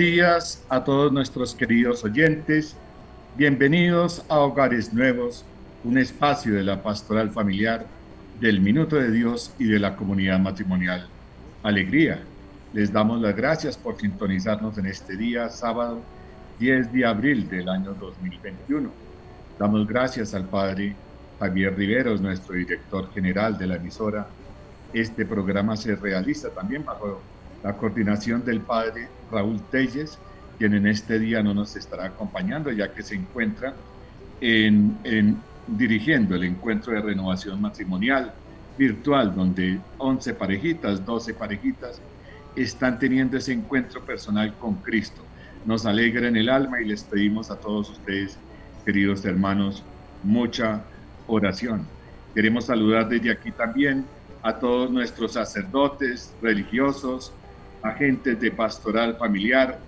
Días a todos nuestros queridos oyentes. Bienvenidos a Hogares Nuevos, un espacio de la pastoral familiar, del Minuto de Dios y de la comunidad matrimonial. Alegría. Les damos las gracias por sintonizarnos en este día, sábado 10 de abril del año 2021. Damos gracias al Padre Javier Riveros, nuestro director general de la emisora. Este programa se realiza también bajo la coordinación del padre Raúl Telles, quien en este día no nos estará acompañando, ya que se encuentra en, en, dirigiendo el encuentro de renovación matrimonial virtual, donde 11 parejitas, 12 parejitas están teniendo ese encuentro personal con Cristo. Nos alegra en el alma y les pedimos a todos ustedes, queridos hermanos, mucha oración. Queremos saludar desde aquí también a todos nuestros sacerdotes, religiosos, agentes de pastoral familiar,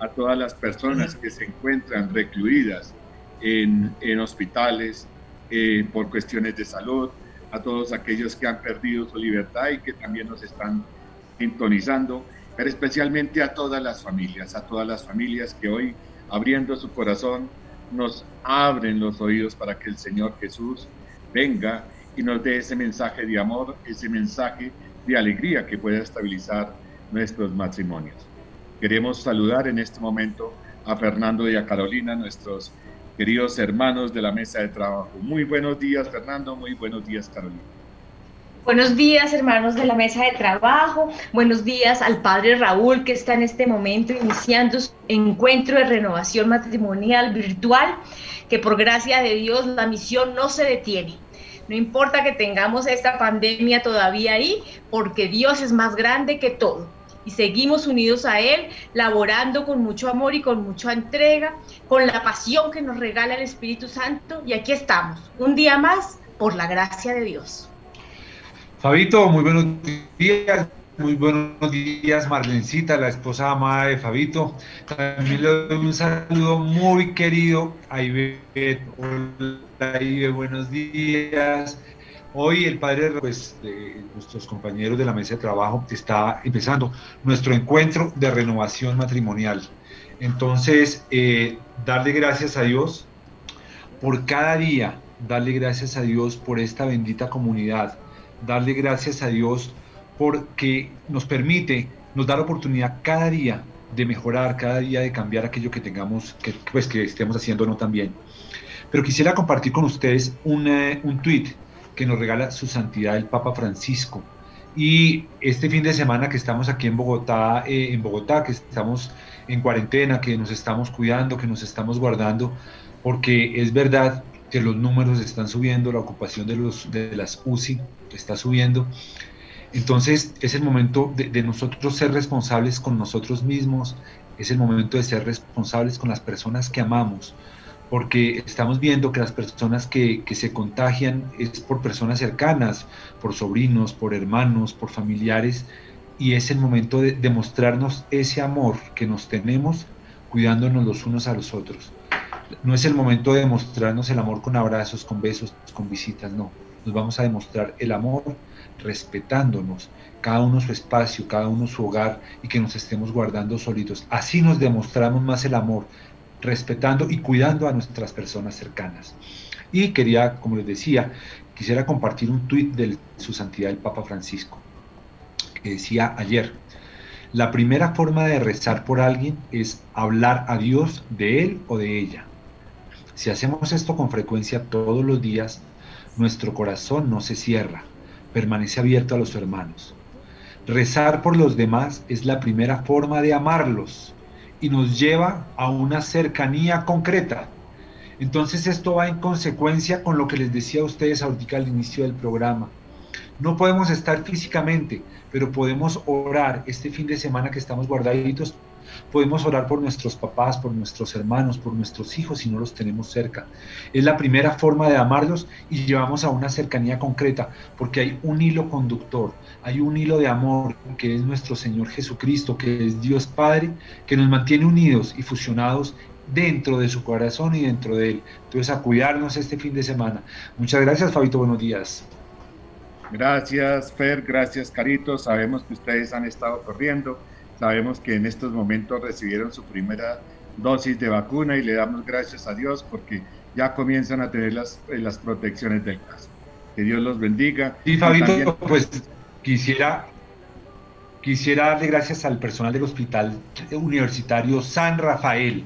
a todas las personas que se encuentran recluidas en, en hospitales eh, por cuestiones de salud, a todos aquellos que han perdido su libertad y que también nos están sintonizando, pero especialmente a todas las familias, a todas las familias que hoy, abriendo su corazón, nos abren los oídos para que el Señor Jesús venga y nos dé ese mensaje de amor, ese mensaje de alegría que pueda estabilizar nuestros matrimonios. Queremos saludar en este momento a Fernando y a Carolina, nuestros queridos hermanos de la mesa de trabajo. Muy buenos días, Fernando. Muy buenos días, Carolina. Buenos días, hermanos de la mesa de trabajo. Buenos días al padre Raúl, que está en este momento iniciando su encuentro de renovación matrimonial virtual, que por gracia de Dios la misión no se detiene. No importa que tengamos esta pandemia todavía ahí, porque Dios es más grande que todo. Y seguimos unidos a Él, laborando con mucho amor y con mucha entrega, con la pasión que nos regala el Espíritu Santo. Y aquí estamos, un día más, por la gracia de Dios. Fabito, muy buenos días. Muy buenos días, Marlencita, la esposa amada de Fabito. También le doy un saludo muy querido a Ivette. Hola, Ivette, buenos días. Hoy el padre pues, de nuestros compañeros de la mesa de trabajo está empezando nuestro encuentro de renovación matrimonial. Entonces, eh, darle gracias a Dios por cada día, darle gracias a Dios por esta bendita comunidad darle gracias a Dios porque nos permite, nos da la oportunidad cada día de mejorar, cada día de cambiar aquello que tengamos, que, pues que estemos haciendo no tan bien. Pero quisiera compartir con ustedes un tweet que nos regala su santidad el Papa Francisco. Y este fin de semana que estamos aquí en Bogotá, eh, en Bogotá, que estamos en cuarentena, que nos estamos cuidando, que nos estamos guardando, porque es verdad que los números están subiendo, la ocupación de, los, de las UCI está subiendo. Entonces es el momento de, nosotros ser responsables con nosotros mismos, es el momento de ser responsables con las personas que amamos, porque estamos viendo que las personas que, se contagian es por personas cercanas, por sobrinos, por hermanos, por familiares, y es el momento de demostrarnos ese amor que nos tenemos cuidándonos los unos a los otros. No es el momento de demostrarnos el amor con abrazos, con besos, con visitas, no nos vamos a demostrar el amor respetándonos, cada uno su espacio, cada uno su hogar y que nos estemos guardando solitos. Así nos demostramos más el amor, respetando y cuidando a nuestras personas cercanas. Y quería, como les decía, quisiera compartir un tuit de su santidad el Papa Francisco, que decía ayer, la primera forma de rezar por alguien es hablar a Dios de él o de ella. Si hacemos esto con frecuencia todos los días, nuestro corazón no se cierra, permanece abierto a los hermanos. Rezar por los demás es la primera forma de amarlos y nos lleva a una cercanía concreta. Entonces esto va en consecuencia con lo que les decía a ustedes ahorita al inicio del programa. No podemos estar físicamente, pero podemos orar este fin de semana que estamos guardaditos. Podemos orar por nuestros papás, por nuestros hermanos, por nuestros hijos si no los tenemos cerca. Es la primera forma de amarlos y llevamos a una cercanía concreta, porque hay un hilo conductor, hay un hilo de amor que es nuestro Señor Jesucristo, que es Dios Padre, que nos mantiene unidos y fusionados dentro de su corazón y dentro de él. Entonces, a cuidarnos este fin de semana. Muchas gracias, Fabito. Buenos días. Gracias, Fer. Gracias, Carito. Sabemos que ustedes han estado corriendo. Sabemos que en estos momentos recibieron su primera dosis de vacuna y le damos gracias a Dios porque ya comienzan a tener las, eh, las protecciones del caso. Que Dios los bendiga. Y Fabito, pues quisiera, quisiera darle gracias al personal del Hospital Universitario San Rafael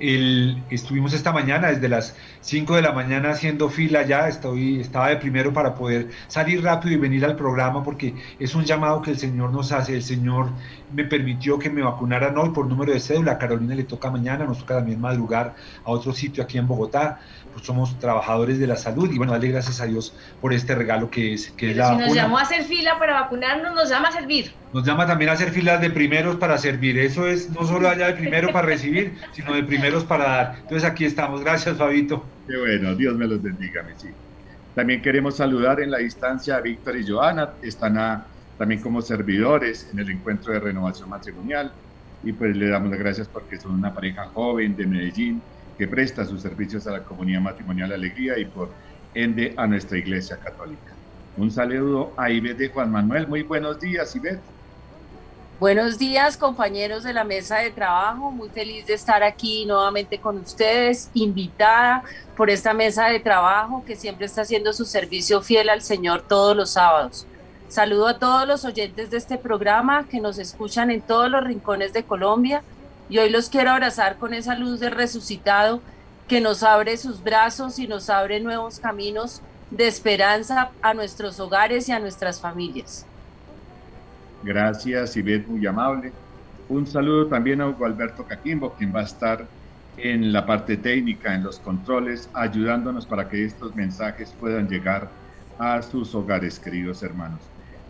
estuvimos esta mañana desde las 5 de la mañana haciendo fila ya, estoy, estaba de primero para poder salir rápido y venir al programa porque es un llamado que el Señor nos hace. El Señor me permitió que me vacunaran hoy por número de cédula. A Carolina le toca mañana, nos toca también madrugar a otro sitio aquí en Bogotá. Somos trabajadores de la salud y bueno, dale gracias a Dios por este regalo que es, que es la si nos llamó a hacer fila para vacunarnos, nos llama a servir. Nos llama también a hacer filas de primeros para servir. Eso es no solo allá de primero para recibir, sino de primeros para dar. Entonces aquí estamos. Gracias, Fabito. Qué bueno, Dios me los bendiga, mis hijos. También queremos saludar en la distancia a Víctor y Joana. Están también como servidores en el encuentro de renovación matrimonial. Y pues le damos las gracias porque son una pareja joven de Medellín que presta sus servicios a la comunidad matrimonial Alegría y por ende a nuestra iglesia católica. Un saludo a Ivette de Juan Manuel. Muy buenos días, Ivette. Buenos días, compañeros de la mesa de trabajo. Muy feliz de estar aquí nuevamente con ustedes, invitada por esta mesa de trabajo que siempre está haciendo su servicio fiel al Señor todos los sábados. Saludo a todos los oyentes de este programa que nos escuchan en todos los rincones de Colombia y hoy los quiero abrazar con esa luz del resucitado que nos abre sus brazos y nos abre nuevos caminos de esperanza a nuestros hogares y a nuestras familias. Gracias, Ivette, muy amable. Un saludo también a Hugo Alberto Caquimbo, quien va a estar en la parte técnica, en los controles, ayudándonos para que estos mensajes puedan llegar a sus hogares, queridos hermanos.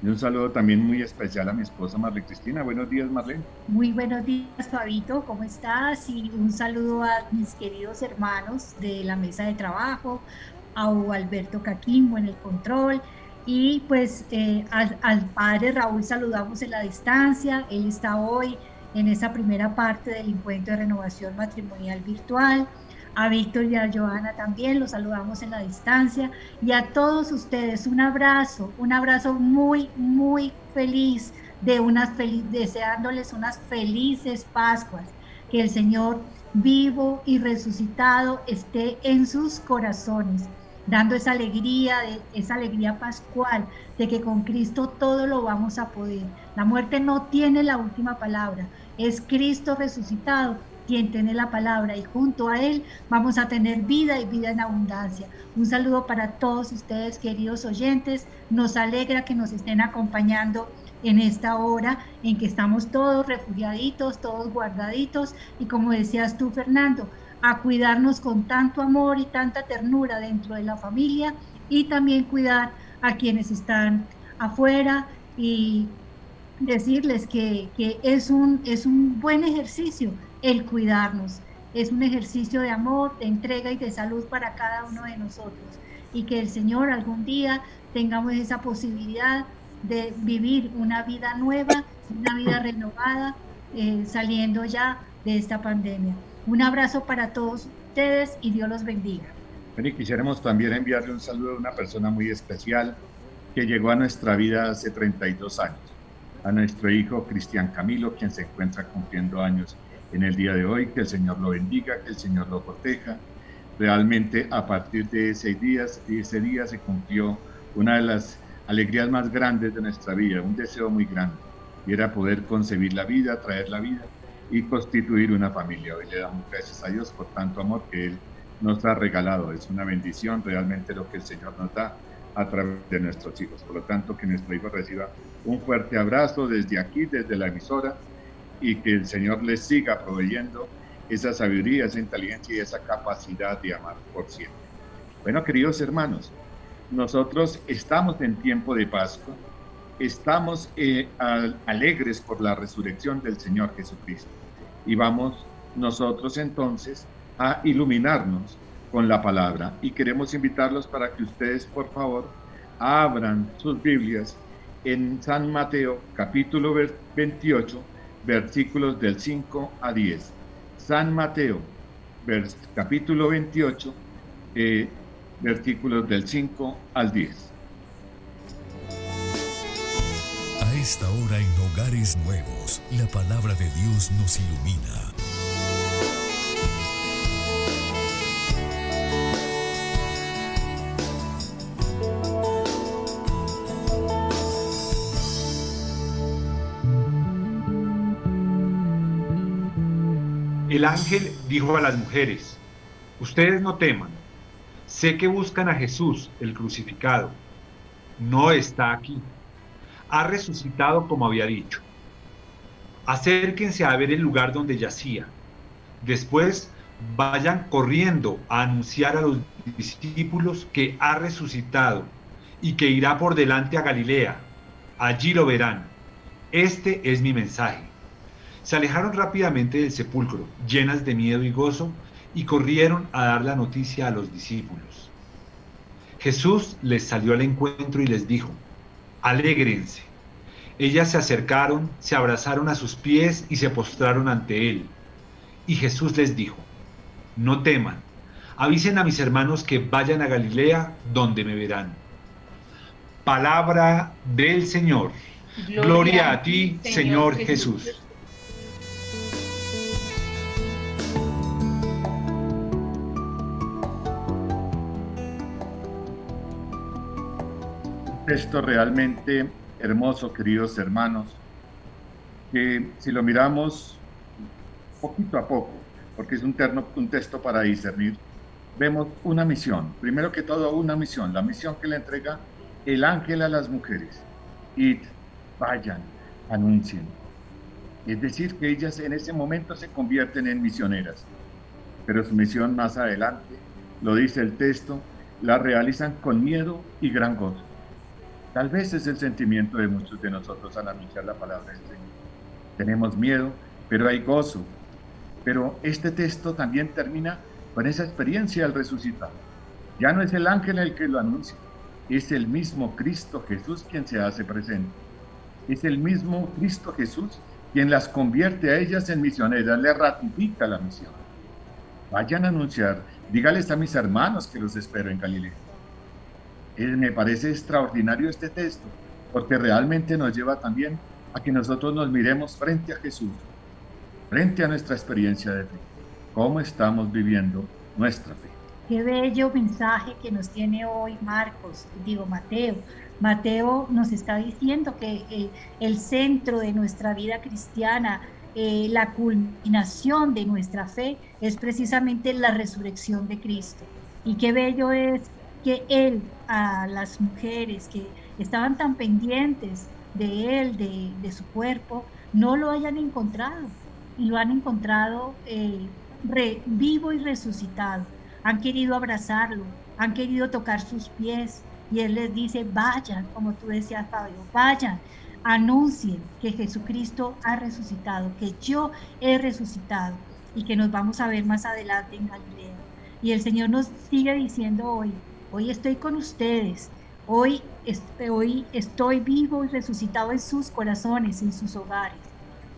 Y un saludo también muy especial a mi esposa Marlene Cristina. Buenos días, Marlene. Muy buenos días, Fabito. ¿Cómo estás? Y un saludo a mis queridos hermanos de la mesa de trabajo, a Alberto Caquimbo en el control, y pues eh, al, padre Raúl saludamos en la distancia, él está hoy en esa primera parte del encuentro de renovación matrimonial virtual. A Víctor y a Joana también los saludamos en la distancia. Y a todos ustedes un abrazo, un abrazo muy, muy feliz, de unas deseándoles unas felices Pascuas. Que el Señor vivo y resucitado esté en sus corazones dando esa alegría, esa alegría pascual de que con Cristo todo lo vamos a poder. La muerte no tiene la última palabra, es Cristo resucitado quien tiene la palabra y junto a Él vamos a tener vida y vida en abundancia. Un saludo para todos ustedes, queridos oyentes. Nos alegra que nos estén acompañando en esta hora en que estamos todos refugiaditos, todos guardaditos y como decías tú, Fernando, a cuidarnos con tanto amor y tanta ternura dentro de la familia y también cuidar a quienes están afuera y decirles que, es, un, es un buen ejercicio el cuidarnos. Es un ejercicio de amor, de entrega y de salud para cada uno de nosotros. Y que el Señor algún día tengamos esa posibilidad de vivir una vida nueva, una vida renovada, eh, saliendo ya de esta pandemia. Un abrazo para todos ustedes y Dios los bendiga. y quisiéramos también enviarle un saludo a una persona muy especial que llegó a nuestra vida hace 32 años, a nuestro hijo Cristian Camilo, quien se encuentra cumpliendo años en el día de hoy. Que el Señor lo bendiga, que el Señor lo proteja. Realmente a partir de ese día, ese día se cumplió una de las alegrías más grandes de nuestra vida, un deseo muy grande, y era poder concebir la vida, traer la vida y constituir una familia. Hoy le damos gracias a Dios por tanto amor que Él nos ha regalado. Es una bendición realmente lo que el Señor nos da a través de nuestros hijos. Por lo tanto, que nuestro hijo reciba un fuerte abrazo desde aquí, desde la emisora, y que el Señor les siga proveyendo esa sabiduría, esa inteligencia y esa capacidad de amar por siempre. Bueno, queridos hermanos, nosotros estamos en tiempo de Pascua, estamos eh, alegres por la resurrección del Señor Jesucristo y vamos nosotros entonces a iluminarnos con la palabra y queremos invitarlos para que ustedes por favor abran sus Biblias en San Mateo capítulo 28 versículos del 5 a 10. San Mateo capítulo 28 eh, versículos del 5 al 10. A esta hora en Hogares Nuevos, la palabra de Dios nos ilumina. El ángel dijo a las mujeres, ustedes no teman, sé que buscan a Jesús, el crucificado. No está aquí. Ha resucitado como había dicho. Acérquense a ver el lugar donde yacía. Después vayan corriendo a anunciar a los discípulos que ha resucitado y que irá por delante a Galilea. Allí lo verán. Este es mi mensaje. Se alejaron rápidamente del sepulcro, llenas de miedo y gozo, y corrieron a dar la noticia a los discípulos. Jesús les salió al encuentro y les dijo, alégrense. Ellas se acercaron, se abrazaron a sus pies y se postraron ante él. Y Jesús les dijo, no teman, avisen a mis hermanos que vayan a Galilea donde me verán. Palabra del Señor. Gloria, a ti, Señor, Jesús. Texto realmente hermoso, queridos hermanos, que si lo miramos poquito a poco, porque es un, un texto para discernir, vemos una misión, primero que todo una misión, la misión que le entrega el ángel a las mujeres. y vayan, anuncien. Es decir, que ellas en ese momento se convierten en misioneras, pero su misión más adelante, lo dice el texto, la realizan con miedo y gran gozo. Tal vez es el sentimiento de muchos de nosotros al anunciar la palabra del Señor. Tenemos miedo, pero hay gozo. Pero este texto también termina con esa experiencia del resucitado. Ya no es el ángel el que lo anuncia, es el mismo Cristo Jesús quien se hace presente. Es el mismo Cristo Jesús quien las convierte a ellas en misioneras, le ratifica la misión. Vayan a anunciar, dígales a mis hermanos que los espero en Galilea me parece extraordinario este texto, porque realmente nos lleva también a que nosotros nos miremos frente a Jesús, frente a nuestra experiencia de fe, cómo estamos viviendo nuestra fe. Qué bello mensaje que nos tiene hoy Marcos, digo Mateo. Mateo nos está diciendo que eh, el centro de nuestra vida cristiana, eh, la culminación de nuestra fe es precisamente la resurrección de Cristo. Y qué bello es que Él a las mujeres que estaban tan pendientes de Él, de, su cuerpo, no lo hayan encontrado y lo han encontrado eh, vivo y resucitado. Han querido abrazarlo, han querido tocar sus pies y Él les dice, vayan, como tú decías, Fabio, vayan, anuncien que Jesucristo ha resucitado, que yo he resucitado y que nos vamos a ver más adelante en Galilea. Y el Señor nos sigue diciendo hoy, Hoy estoy con ustedes. Hoy, hoy estoy vivo y resucitado en sus corazones, en sus hogares.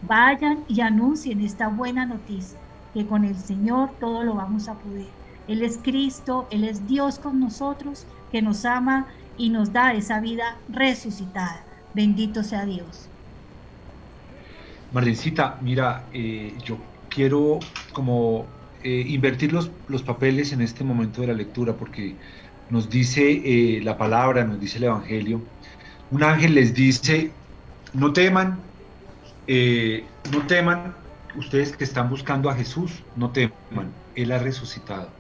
Vayan y anuncien esta buena noticia, que con el Señor todo lo vamos a poder. Él es Cristo, Él es Dios con nosotros, que nos ama y nos da esa vida resucitada. Bendito sea Dios. Marlencita, mira, eh, yo quiero como eh, invertir los, los papeles en este momento de la lectura, porque nos dice eh, la palabra, nos dice el Evangelio, un ángel les dice, no teman, eh, no teman, ustedes que están buscando a Jesús, no teman, Él ha resucitado.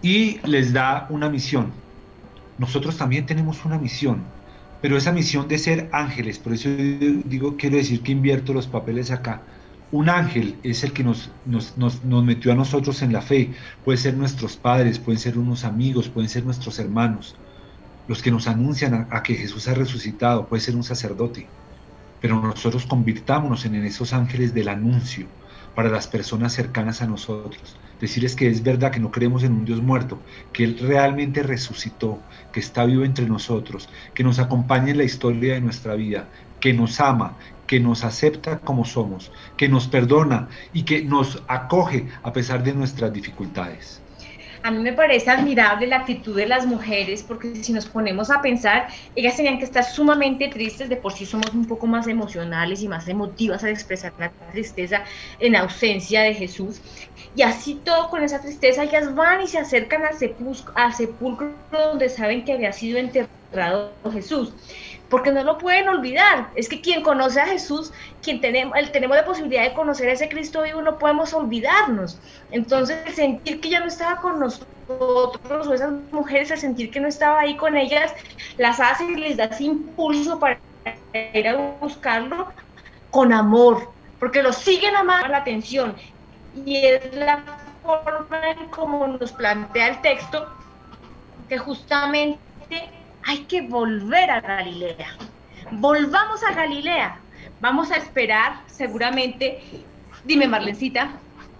Y les da una misión. Nosotros también tenemos una misión, pero esa misión de ser ángeles, por eso digo, quiero decir que invierto los papeles acá. Un ángel es el que nos, nos, nos, metió a nosotros en la fe. Puede ser nuestros padres, pueden ser unos amigos, pueden ser nuestros hermanos, los que nos anuncian a, que Jesús ha resucitado, puede ser un sacerdote. Pero nosotros convirtámonos en esos ángeles del anuncio para las personas cercanas a nosotros decirles que es verdad que no creemos en un Dios muerto, que Él realmente resucitó, que está vivo entre nosotros, que nos acompaña en la historia de nuestra vida, que nos ama, que nos acepta como somos, que nos perdona y que nos acoge a pesar de nuestras dificultades. A mí me parece admirable la actitud de las mujeres, porque si nos ponemos a pensar, ellas tenían que estar sumamente tristes, de por sí somos un poco más emocionales y más emotivas al expresar la tristeza en ausencia de Jesús. Y así todo con esa tristeza, ellas van y se acercan al sepulcro, al sepulcro donde saben que había sido enterrado Jesús porque no lo pueden olvidar. Es que quien conoce a Jesús, quien tenemos, tenemos la posibilidad de conocer a ese Cristo vivo, no podemos olvidarnos. Entonces, el sentir que ya no estaba con nosotros, o esas mujeres, el sentir que no estaba ahí con ellas, las hace y les da ese impulso para ir a buscarlo con amor, porque lo siguen amando la atención. Y es la forma en como nos plantea el texto, que justamente hay que volver a Galilea. Volvamos a Galilea. Vamos a esperar seguramente. Dime, Marlencita.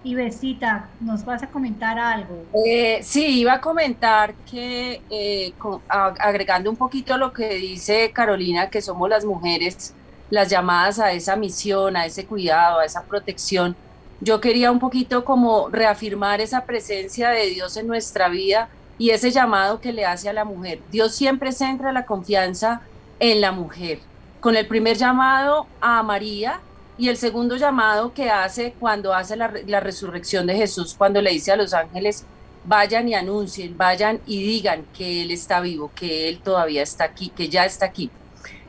Y Besita, ¿nos vas a comentar algo? Eh, sí, iba a comentar que, eh, agregando un poquito lo que dice Carolina, que somos las mujeres las llamadas a esa misión, a ese cuidado, a esa protección, yo quería un poquito como reafirmar esa presencia de Dios en nuestra vida y ese llamado que le hace a la mujer. Dios siempre centra la confianza en la mujer, con el primer llamado a María y el segundo llamado que hace cuando hace la, resurrección de Jesús, cuando le dice a los ángeles, vayan y anuncien, vayan y digan que Él está vivo, que Él todavía está aquí, que ya está aquí.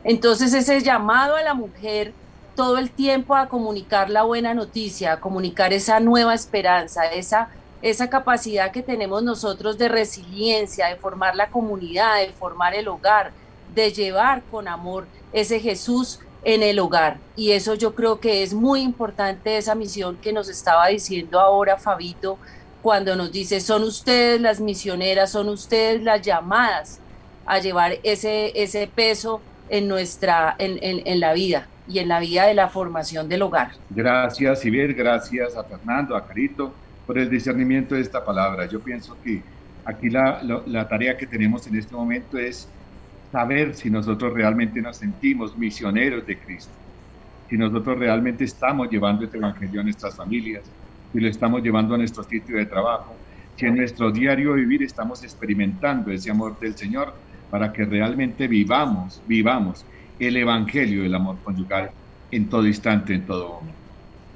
Entonces ese llamado a la mujer todo el tiempo a comunicar la buena noticia, a comunicar esa nueva esperanza, esa esa capacidad que tenemos nosotros de resiliencia, de formar la comunidad, de formar el hogar, de llevar con amor ese Jesús en el hogar. Y eso yo creo que es muy importante esa misión que nos estaba diciendo ahora Fabito cuando nos dice, son ustedes las misioneras, son ustedes las llamadas a llevar ese, ese peso en, nuestra, en, en la vida y en la vida de la formación del hogar. Gracias, Iber, gracias a Fernando, a Carito por el discernimiento de esta palabra. Yo pienso que aquí la, la, tarea que tenemos en este momento es saber si nosotros realmente nos sentimos misioneros de Cristo, si nosotros realmente estamos llevando este evangelio a nuestras familias, si lo estamos llevando a nuestro sitio de trabajo, si en nuestro diario vivir estamos experimentando ese amor del Señor para que realmente vivamos, vivamos el evangelio del amor conyugal en todo instante, en todo momento.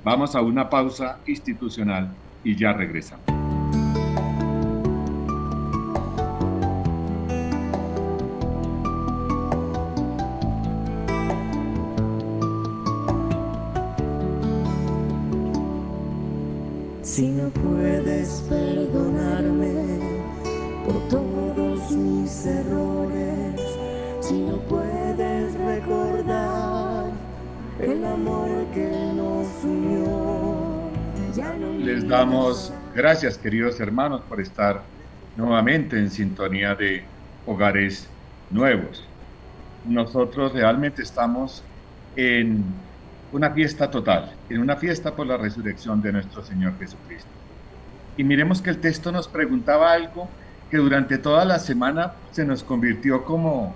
Vamos a una pausa institucional y ya regresamos. Gracias, queridos hermanos, por estar nuevamente en sintonía de hogares nuevos. Nosotros realmente estamos en una fiesta total, en una fiesta por la resurrección de nuestro Señor Jesucristo. Y miremos que el texto nos preguntaba algo que durante toda la semana se nos convirtió como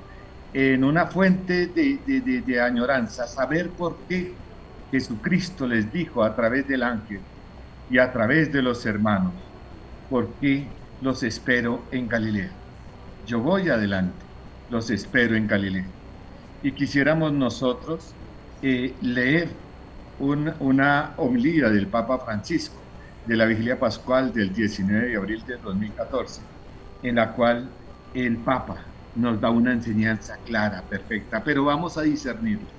en una fuente de añoranza, saber por qué Jesucristo les dijo a través del ángel, y a través de los hermanos, porque los espero en Galilea. Yo voy adelante, los espero en Galilea. Y quisiéramos nosotros eh, leer una homilía del Papa Francisco de la vigilia pascual del 19 de abril de 2014, en la cual el Papa nos da una enseñanza clara, perfecta, pero vamos a discernirla.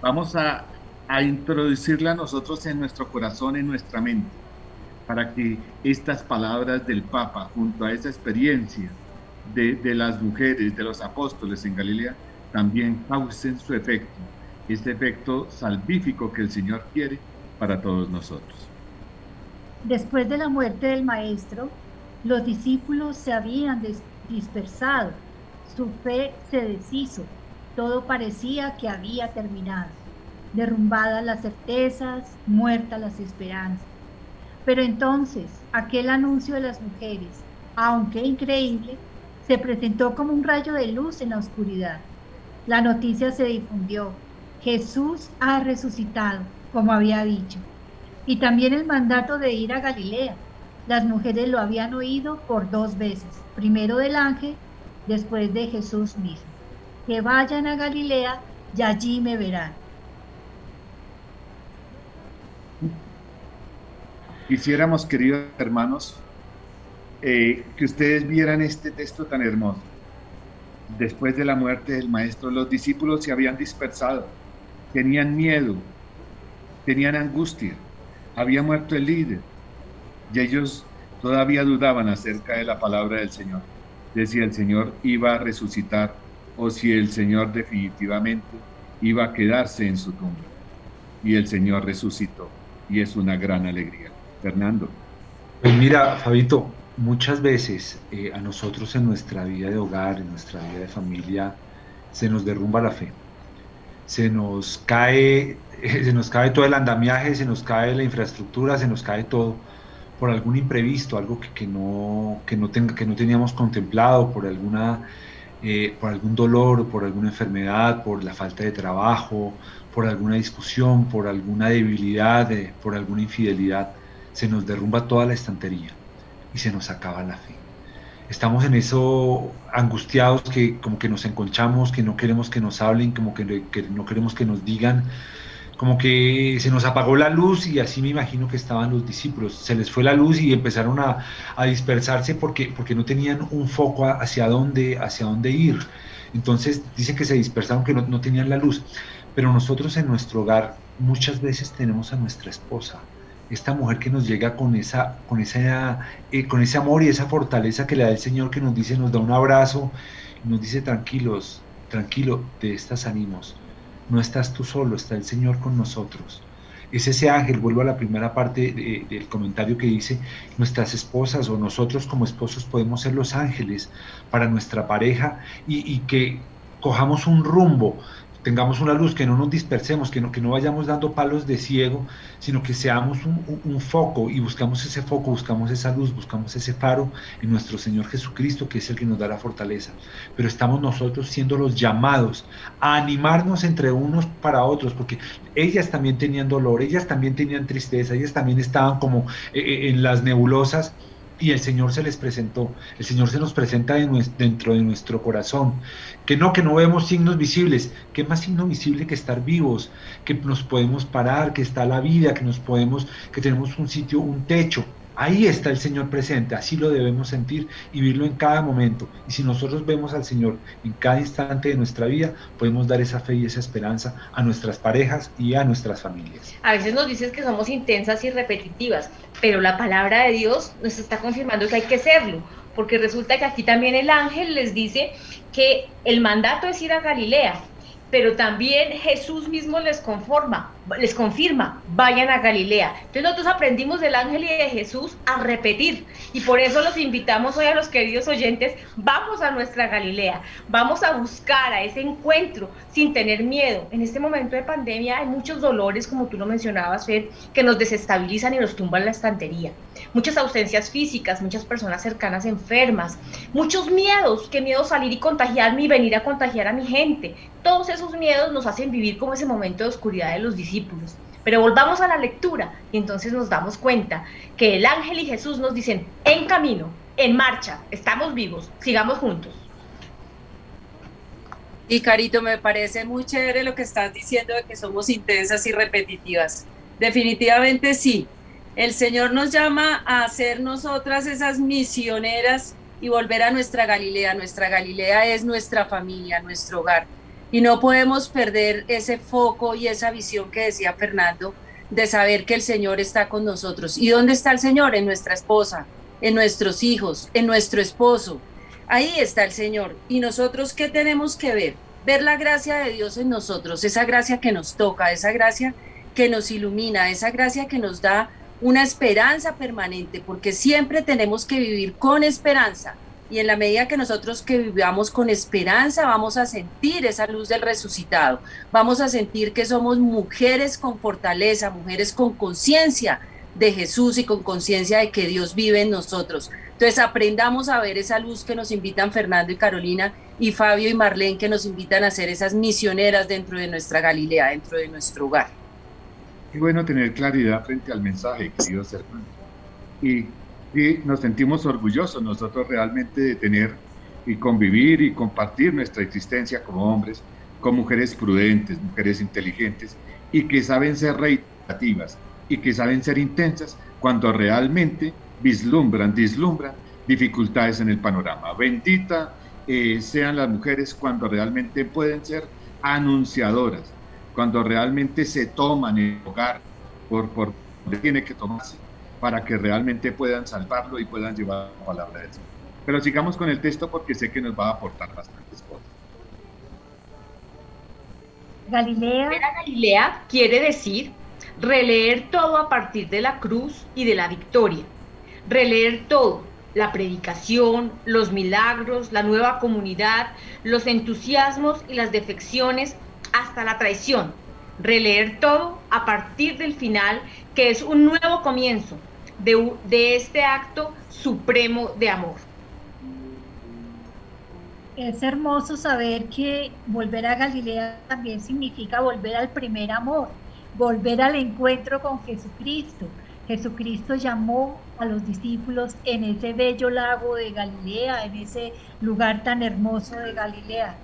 Vamos a a introducirla a nosotros en nuestro corazón, en nuestra mente, para que estas palabras del Papa, junto a esa experiencia de, las mujeres, de los apóstoles en Galilea, también causen su efecto, este efecto salvífico que el Señor quiere para todos nosotros. Después de la muerte del Maestro, los discípulos se habían dispersado, su fe se deshizo, todo parecía que había terminado, derrumbadas las certezas, muertas las esperanzas. Pero entonces aquel anuncio de las mujeres, aunque increíble, se presentó como un rayo de luz en la oscuridad. La noticia se difundió. Jesús ha resucitado, como había dicho. Y también el mandato de ir a Galilea. Las mujeres lo habían oído por dos veces, primero del ángel, después de Jesús mismo. Que vayan a Galilea y allí me verán. Quisiéramos, queridos hermanos, eh, que ustedes vieran este texto tan hermoso. Después de la muerte del maestro, los discípulos se habían dispersado, tenían miedo, tenían angustia, había muerto el líder y ellos todavía dudaban acerca de la palabra del Señor, de si el Señor iba a resucitar o si el Señor definitivamente iba a quedarse en su tumba. Y el Señor resucitó y es una gran alegría. Fernando. Pues mira, Fabito, muchas veces eh, a nosotros en nuestra vida de hogar, en nuestra vida de familia, se nos derrumba la fe. Se nos cae, se nos cae todo el andamiaje, se nos cae la infraestructura, se nos cae todo por algún imprevisto, algo que, no, que, no, tenga, que no teníamos contemplado, por, alguna, eh, por algún dolor, por alguna enfermedad, por la falta de trabajo, por alguna discusión, por alguna debilidad, eh, por alguna infidelidad se nos derrumba toda la estantería y se nos acaba la fe. Estamos en eso angustiados que como que nos enconchamos, que no queremos que nos hablen, como que, no queremos que nos digan, como que se nos apagó la luz y así me imagino que estaban los discípulos. Se les fue la luz y empezaron a, dispersarse porque, porque no tenían un foco hacia dónde, hacia dónde ir. Entonces dice que se dispersaron, que no, no tenían la luz. Pero nosotros en nuestro hogar muchas veces tenemos a nuestra esposa, esta mujer que nos llega con esa, con esa, eh, con ese amor y esa fortaleza que le da el Señor, que nos dice, nos da un abrazo, y nos dice tranquilos, tranquilo, de estas ánimos. No estás tú solo, está el Señor con nosotros. Es ese ángel, vuelvo a la primera parte del comentario que dice, nuestras esposas o nosotros como esposos podemos ser los ángeles para nuestra pareja y, y que cojamos un rumbo tengamos una luz, que no nos dispersemos, que no, que no vayamos dando palos de ciego, sino que seamos un, foco y buscamos ese foco, buscamos esa luz, buscamos ese faro en nuestro Señor Jesucristo, que es el que nos da la fortaleza. Pero estamos nosotros siendo los llamados a animarnos entre unos para otros, porque ellas también tenían dolor, ellas también tenían tristeza, ellas también estaban como eh, eh, en las nebulosas y el Señor se les presentó, el Señor se nos presenta dentro de nuestro corazón, que no, que no vemos signos visibles, que más signo visible que estar vivos, que nos podemos parar, que está la vida, que nos podemos, que tenemos un sitio, un techo, Ahí está el Señor presente, así lo debemos sentir y vivirlo en cada momento. Y si nosotros vemos al Señor en cada instante de nuestra vida, podemos dar esa fe y esa esperanza a nuestras parejas y a nuestras familias. A veces nos dices que somos intensas y repetitivas, pero la palabra de Dios nos está confirmando que hay que serlo, porque resulta que aquí también el ángel les dice que el mandato es ir a Galilea, pero también Jesús mismo les conforma, les confirma, vayan a Galilea. Entonces nosotros aprendimos del ángel y de Jesús a repetir y por eso los invitamos hoy a los queridos oyentes, vamos a nuestra Galilea, vamos a buscar a ese encuentro sin tener miedo. En este momento de pandemia hay muchos dolores, como tú lo mencionabas, Fer, que nos desestabilizan y nos tumban la estantería. Muchas ausencias físicas, muchas personas cercanas enfermas, muchos miedos, qué miedo salir y contagiarme y venir a contagiar a mi gente. Todos esos miedos nos hacen vivir como ese momento de oscuridad de los discípulos. Pero volvamos a la lectura y entonces nos damos cuenta que el ángel y Jesús nos dicen, en camino, en marcha, estamos vivos, sigamos juntos. Y Carito, me parece muy chévere lo que estás diciendo de que somos intensas y repetitivas. Definitivamente sí. El Señor nos llama a ser nosotras esas misioneras y volver a nuestra Galilea. Nuestra Galilea es nuestra familia, nuestro hogar y no podemos perder ese foco y esa visión que decía Fernando de saber que el Señor está con nosotros. ¿Y dónde está el Señor? En nuestra esposa, en nuestros hijos, en nuestro esposo. Ahí está el Señor. ¿Y nosotros qué tenemos que ver? ver la gracia de Dios en nosotros, esa gracia que nos toca, esa gracia que nos ilumina, esa gracia que nos da una esperanza permanente, porque siempre tenemos que vivir con esperanza. Y en la medida que nosotros que vivamos con esperanza, vamos a sentir esa luz del resucitado. Vamos a sentir que somos mujeres con fortaleza, mujeres con conciencia de Jesús y con conciencia de que Dios vive en nosotros. Entonces aprendamos a ver esa luz que nos invitan Fernando y Carolina y Fabio y Marlene que nos invitan a ser esas misioneras dentro de nuestra Galilea, dentro de nuestro hogar. Qué bueno tener claridad frente al mensaje, queridos hermanos. Y, y nos sentimos orgullosos nosotros realmente de tener y convivir y compartir nuestra existencia como hombres, con mujeres prudentes, mujeres inteligentes y que saben ser reiterativas y que saben ser intensas cuando realmente vislumbran, dislumbran dificultades en el panorama. Bendita eh, sean las mujeres cuando realmente pueden ser anunciadoras, cuando realmente se toman el hogar por, por donde tiene que tomarse para que realmente puedan salvarlo y puedan llevar la palabra de Dios. Pero sigamos con el texto porque sé que nos va a aportar bastantes cosas. Galilea. Galilea quiere decir releer todo a partir de la cruz y de la victoria. Releer todo, la predicación, los milagros, la nueva comunidad, los entusiasmos y las defecciones hasta la traición. Releer todo a partir del final, que es un nuevo comienzo de, este acto supremo de amor. Es hermoso saber que volver a Galilea también significa volver al primer amor, volver al encuentro con Jesucristo. Jesucristo llamó a los discípulos en ese bello lago de Galilea, en ese lugar tan hermoso de Galilea,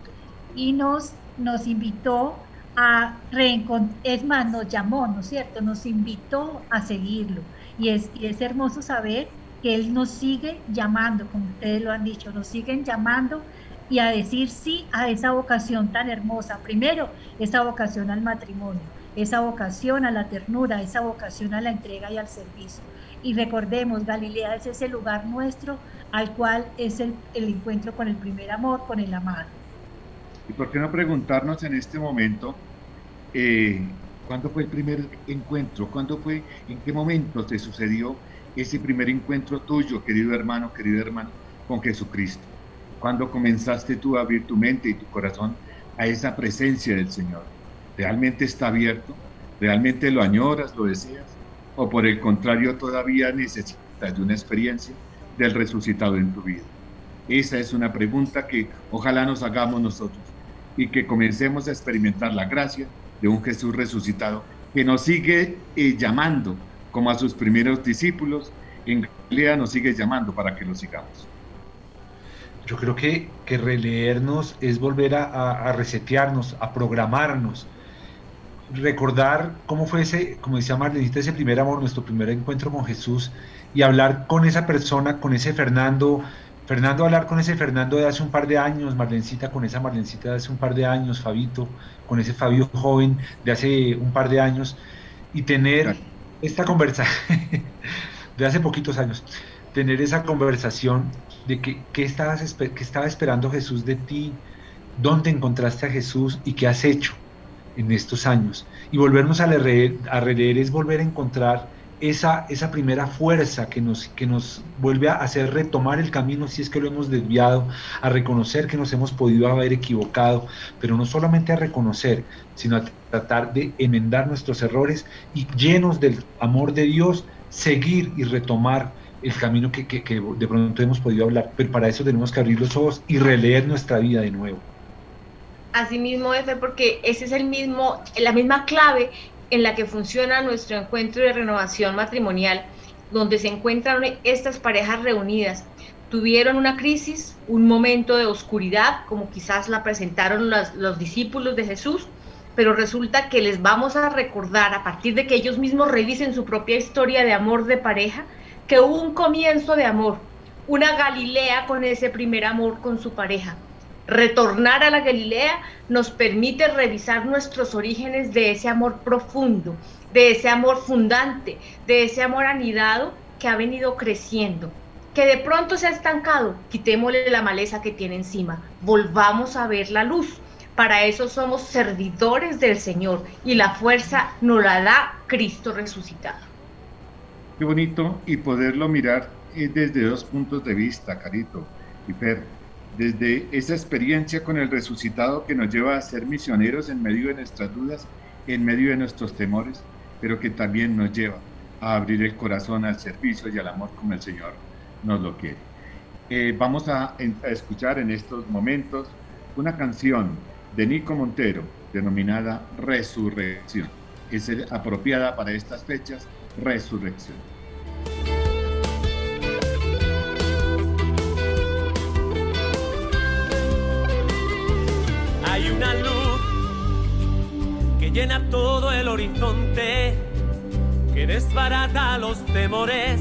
y nos nos invitó a reencontrar, es más, nos llamó, ¿no es cierto? Nos invitó a seguirlo. Y es, y es hermoso saber que Él nos sigue llamando, como ustedes lo han dicho, nos siguen llamando y a decir sí a esa vocación tan hermosa. Primero, esa vocación al matrimonio, esa vocación a la ternura, esa vocación a la entrega y al servicio. Y recordemos, Galilea es ese lugar nuestro al cual es el, el encuentro con el primer amor, con el amado. ¿Y por qué no preguntarnos en este momento eh, cuándo fue el primer encuentro? ¿Cuándo fue, en qué momento te sucedió ese primer encuentro tuyo, querido hermano, querido hermano, con Jesucristo? ¿Cuándo comenzaste tú a abrir tu mente y tu corazón a esa presencia del Señor? ¿Realmente está abierto? ¿Realmente lo añoras, lo deseas? ¿O por el contrario todavía necesitas de una experiencia del resucitado en tu vida? Esa es una pregunta que ojalá nos hagamos nosotros y que comencemos a experimentar la gracia de un Jesús resucitado que nos sigue eh, llamando como a sus primeros discípulos. En Galilea nos sigue llamando para que lo sigamos. Yo creo que, que releernos es volver a, a, resetearnos, a programarnos, recordar cómo fue ese, como decía Marlenita, ese primer amor, nuestro primer encuentro con Jesús y hablar con esa persona, con ese Fernando Fernando hablar con ese Fernando de hace un par de años, Marlencita con esa Marlencita de hace un par de años, Fabito con ese Fabio joven de hace un par de años y tener esta conversación de hace poquitos años, tener esa conversación de que, qué, estabas, qué estaba esperando Jesús de ti, dónde encontraste a Jesús y qué has hecho en estos años. Y volvernos a releer, a releer es volver a encontrar esa, esa primera fuerza que nos, que nos vuelve a hacer retomar el camino si es que lo hemos desviado, a reconocer que nos hemos podido haber equivocado, pero no solamente a reconocer, sino a tratar de enmendar nuestros errores y llenos del amor de Dios, seguir y retomar el camino que, que, de pronto hemos podido hablar. Pero para eso tenemos que abrir los ojos y releer nuestra vida de nuevo. Asimismo, Efe, porque ese es el mismo, la misma clave en la que funciona nuestro encuentro de renovación matrimonial, donde se encuentran estas parejas reunidas. Tuvieron una crisis, un momento de oscuridad, como quizás la presentaron los, los discípulos de Jesús, pero resulta que les vamos a recordar, a partir de que ellos mismos revisen su propia historia de amor de pareja, que hubo un comienzo de amor, una Galilea con ese primer amor con su pareja, Retornar a la Galilea nos permite revisar nuestros orígenes de ese amor profundo, de ese amor fundante, de ese amor anidado que ha venido creciendo, que de pronto se ha estancado. Quitémosle la maleza que tiene encima, volvamos a ver la luz, Para eso somos servidores del Señor y la fuerza nos la da Cristo resucitado. Qué bonito y poderlo mirar eh, desde dos puntos de vista, Carito y Fer. Desde esa experiencia con el resucitado que nos lleva a ser misioneros en medio de nuestras dudas, en medio de nuestros temores, pero que también nos lleva a abrir el corazón al servicio y al amor como el Señor nos lo quiere. Eh, vamos a, a escuchar en estos momentos una canción de Nico Montero denominada Resurrección. Es apropiada para estas fechas, Resurrección. Llena todo el horizonte, que desbarata los temores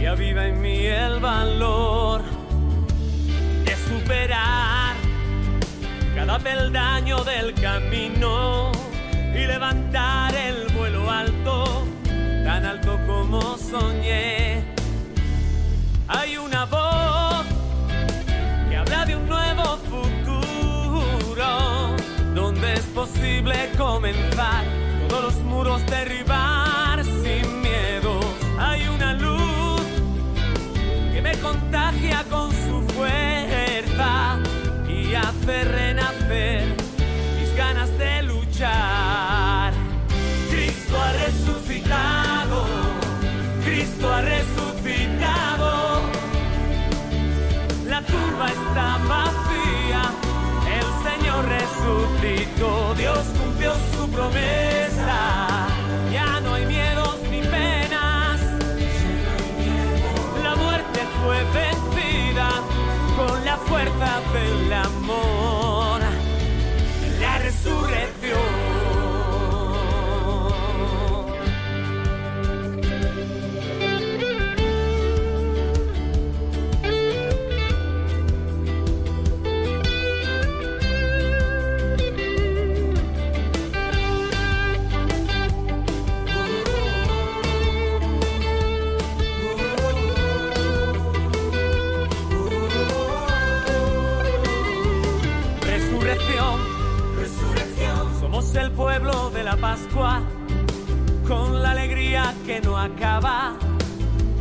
y aviva en mí el valor de superar cada peldaño del camino y levantar el vuelo alto, tan alto como soñé. Hay una voz es posible comenzar. Todos los muros derribar promesa. Ya no hay miedos ni penas, la muerte fue vencida con la fuerza del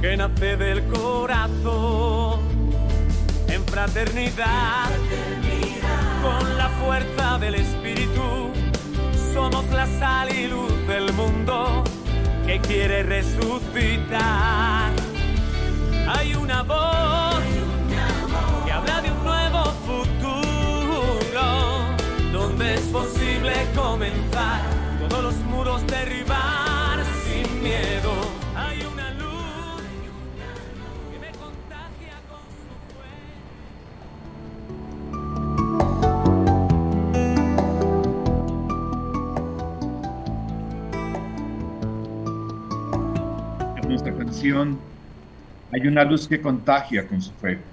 que nace del corazón. En fraternidad, con la fuerza del Espíritu, somos la sal y luz del mundo que quiere resucitar. Hay una voz que habla de un nuevo futuro, donde es posible comenzar todos los muros derribar Hay una luz que contagia con su fuego.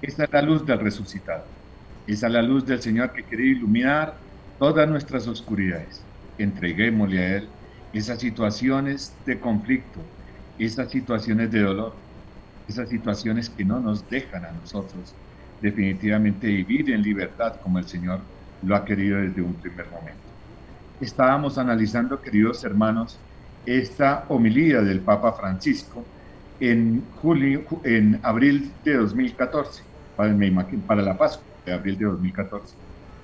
Esa es la luz del resucitado. Esa es la luz del Señor que quiere iluminar todas nuestras oscuridades. Entreguémosle a Él esas situaciones de conflicto, esas situaciones de dolor, esas situaciones que no nos dejan a nosotros definitivamente vivir en libertad como el Señor lo ha querido desde un primer momento. Estábamos analizando, queridos hermanos, esta homilía del Papa Francisco en julio, en abril de 2014, para, la Pascua de abril de 2014.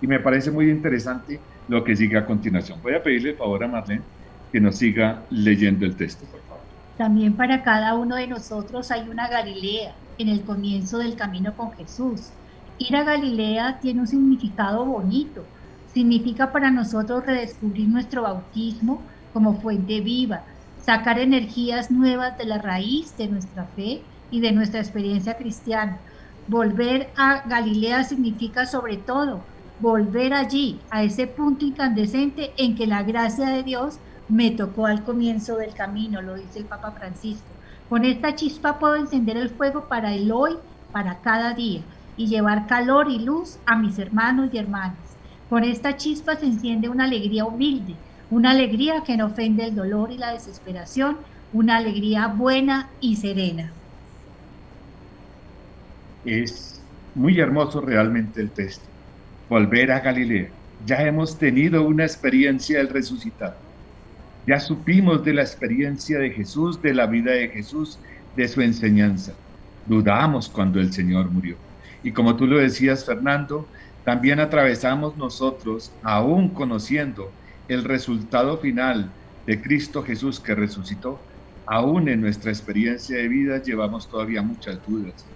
Y me parece muy interesante lo que sigue a continuación. Voy a pedirle el favor a Marlene que nos siga leyendo el texto, por favor. También para cada uno de nosotros hay una Galilea en el comienzo del camino con Jesús. Ir a Galilea tiene un significado bonito. Significa para nosotros redescubrir nuestro bautismo como fuente viva, sacar energías nuevas de la raíz de nuestra fe y de nuestra experiencia cristiana. Volver a Galilea significa sobre todo volver allí, a ese punto incandescente en que la gracia de Dios me tocó al comienzo del camino, lo dice el Papa Francisco. Con esta chispa puedo encender el fuego para el hoy, para cada día, y llevar calor y luz a mis hermanos y hermanas. Con esta chispa se enciende una alegría humilde, una alegría que no ofende el dolor y la desesperación, una alegría buena y serena. Es muy hermoso realmente el texto, volver a Galilea. Ya hemos tenido una experiencia del resucitado. Ya supimos de la experiencia de Jesús, de la vida de Jesús, de su enseñanza. Dudamos cuando el Señor murió. Y como tú lo decías, Fernando, también atravesamos nosotros, aún conociendo el resultado final de Cristo Jesús que resucitó, aún en nuestra experiencia de vida llevamos todavía muchas dudas,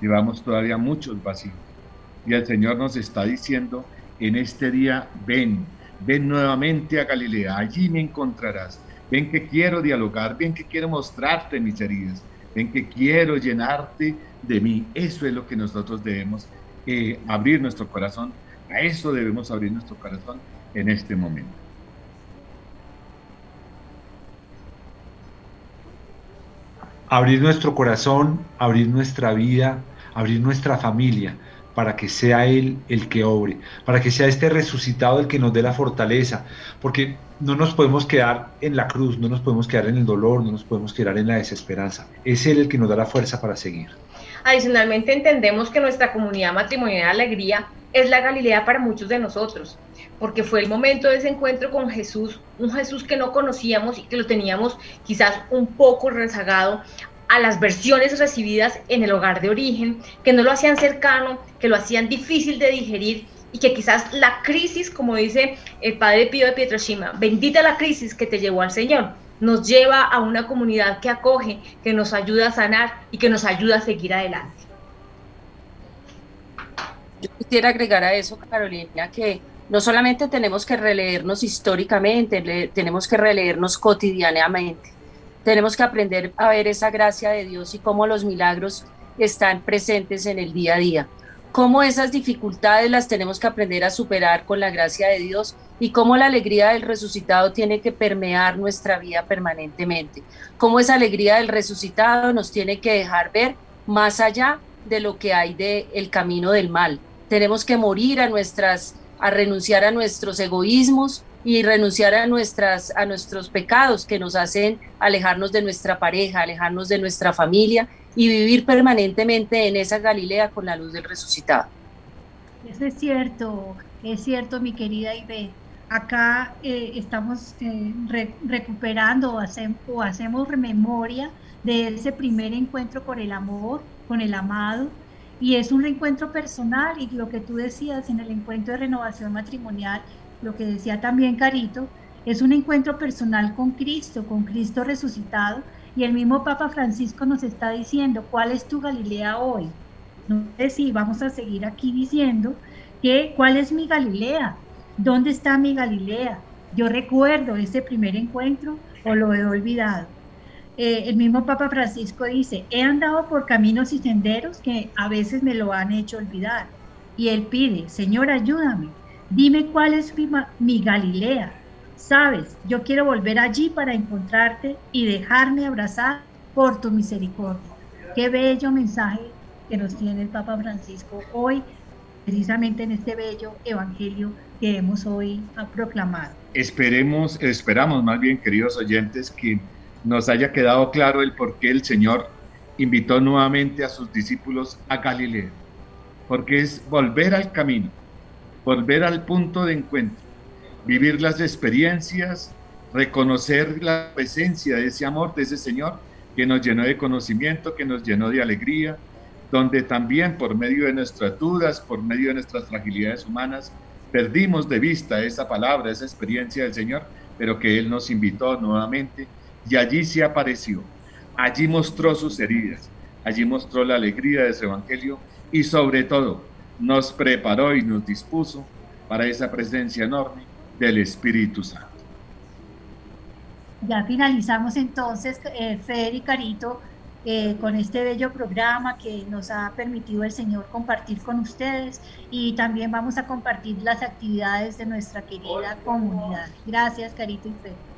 llevamos todavía muchos vacíos. Y el Señor nos está diciendo en este día, ven, ven nuevamente a Galilea, allí me encontrarás. Ven que quiero dialogar, ven que quiero mostrarte mis heridas, ven que quiero llenarte de mí. Eso es lo que nosotros debemos eh, abrir nuestro corazón. A eso debemos abrir nuestro corazón en este momento. Abrir nuestro corazón, abrir nuestra vida, abrir nuestra familia, para que sea Él el que obre, para que sea este resucitado el que nos dé la fortaleza, porque no nos podemos quedar en la cruz, no nos podemos quedar en el dolor, no nos podemos quedar en la desesperanza. Es Él el que nos da la fuerza para seguir. Adicionalmente entendemos que nuestra comunidad matrimonial de alegría es la Galilea para muchos de nosotros, porque fue el momento de ese encuentro con Jesús, un Jesús que no conocíamos y que lo teníamos quizás un poco rezagado a las versiones recibidas en el hogar de origen, que no lo hacían cercano, que lo hacían difícil de digerir y que quizás la crisis, como dice el padre Pío de Pietroshima, bendita la crisis que te llevó al Señor, nos lleva a una comunidad que acoge, que nos ayuda a sanar y que nos ayuda a seguir adelante. Yo quisiera agregar a eso, Carolina, que no solamente tenemos que releernos históricamente, tenemos que releernos cotidianamente tenemos que aprender a ver esa gracia de Dios y cómo los milagros están presentes en el día a día. Cómo esas dificultades las tenemos que aprender a superar con la gracia de Dios y cómo la alegría del resucitado tiene que permear nuestra vida permanentemente. Cómo esa alegría del resucitado nos tiene que dejar ver más allá de lo que hay del el camino del mal. Tenemos que morir a nuestras a renunciar a nuestros egoísmos, y renunciar a, nuestras, a nuestros pecados que nos hacen alejarnos de nuestra pareja, alejarnos de nuestra familia y vivir permanentemente en esa Galilea con la luz del resucitado. Eso es cierto, es cierto mi querida Ibe. Acá eh, estamos eh, recuperando o, o hacemos memoria de ese primer encuentro con el amor, con el amado, y es un reencuentro personal y lo que tú decías en el encuentro de renovación matrimonial lo que decía también Carito, es un encuentro personal con Cristo, con Cristo resucitado, y el mismo Papa Francisco nos está diciendo, ¿cuál es tu Galilea hoy? No sé si vamos a seguir aquí diciendo que, ¿cuál es mi Galilea? ¿Dónde está mi Galilea? Yo recuerdo ese primer encuentro o lo he olvidado. Eh, el mismo Papa Francisco dice, he andado por caminos y senderos que a veces me lo han hecho olvidar. Y él pide, Señor, ayúdame Dime cuál es mi, Galilea. Sabes, yo quiero volver allí para encontrarte y dejarme abrazar por tu misericordia. Qué bello mensaje que nos tiene el Papa Francisco hoy, precisamente en este bello evangelio que hemos hoy proclamado. Esperemos, esperamos más bien, queridos oyentes, que nos haya quedado claro el por qué el Señor invitó nuevamente a sus discípulos a Galilea, porque es volver al camino, volver al punto de encuentro, vivir las experiencias, reconocer la presencia de ese amor, de ese Señor que nos llenó de conocimiento, que nos llenó de alegría, donde también por medio de nuestras dudas, por medio de nuestras fragilidades humanas, perdimos de vista esa palabra, esa experiencia del Señor, pero que Él nos invitó nuevamente y allí se apareció, allí mostró sus heridas, allí mostró la alegría de su Evangelio y sobre todo nos preparó y nos dispuso para esa presencia enorme del Espíritu Santo. Ya finalizamos entonces, eh, Fer y Carito, eh, con este bello programa que nos ha permitido el Señor compartir con ustedes y también vamos a compartir las actividades de nuestra querida comunidad. Gracias, Carito y Fer.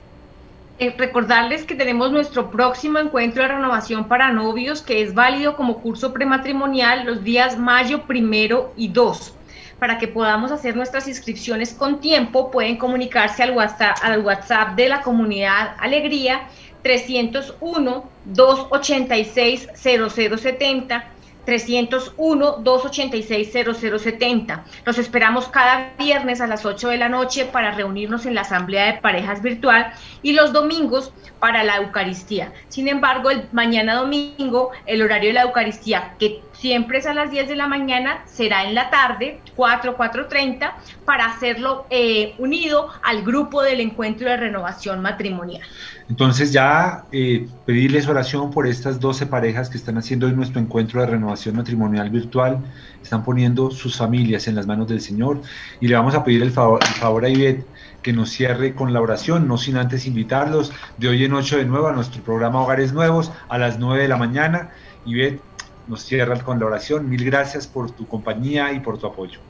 Eh, recordarles que tenemos nuestro próximo encuentro de renovación para novios, que es válido como curso prematrimonial los días mayo primero y 2. Para que podamos hacer nuestras inscripciones con tiempo, pueden comunicarse al WhatsApp, al WhatsApp de la comunidad Alegría 301-286-0070, 301-286-0070. Los esperamos cada viernes a las 8 de la noche para reunirnos en la Asamblea de Parejas Virtual y los domingos para la Eucaristía. Sin embargo, el mañana domingo, el horario de la Eucaristía, que siempre es a las 10 de la mañana, será en la tarde, 4, 4.30, para hacerlo eh, unido al grupo del encuentro de renovación matrimonial. Entonces ya eh, pedirles oración por estas 12 parejas que están haciendo hoy nuestro encuentro de renovación matrimonial virtual, están poniendo sus familias en las manos del Señor y le vamos a pedir el favor, el favor a Ivette que nos cierre con la oración, no sin antes invitarlos de hoy en 8 de nuevo a nuestro programa Hogares Nuevos a las 9 de la mañana. Ivette nos cierra con la oración. Mil gracias por tu compañía y por tu apoyo.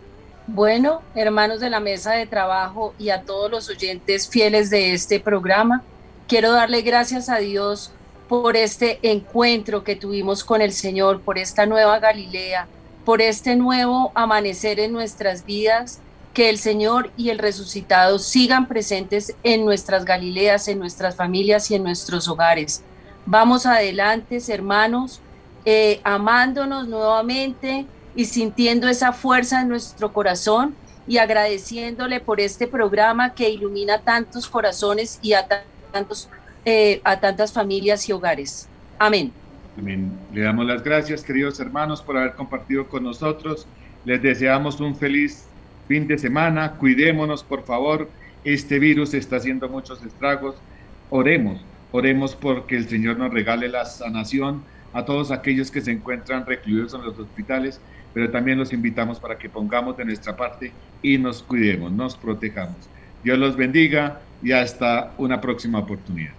Bueno, hermanos de la mesa de trabajo y a todos los oyentes fieles de este programa, quiero darle gracias a Dios por este encuentro que tuvimos con el Señor, por esta nueva Galilea, por este nuevo amanecer en nuestras vidas, que el Señor y el resucitado sigan presentes en nuestras Galileas, en nuestras familias y en nuestros hogares. Vamos adelante, hermanos, eh, amándonos nuevamente y sintiendo esa fuerza en nuestro corazón y agradeciéndole por este programa que ilumina tantos corazones y a eh, a tantas familias y hogares. Amén. Amén. Le damos las gracias, queridos hermanos, por haber compartido con nosotros. Les deseamos un feliz fin de semana. Cuidémonos, por favor. Este virus está haciendo muchos estragos. Oremos, oremos porque el Señor nos regale la sanación a todos aquellos que se encuentran recluidos en los hospitales, pero también los invitamos para que pongamos de nuestra parte y nos cuidemos, nos protejamos. Dios los bendiga y hasta una próxima oportunidad.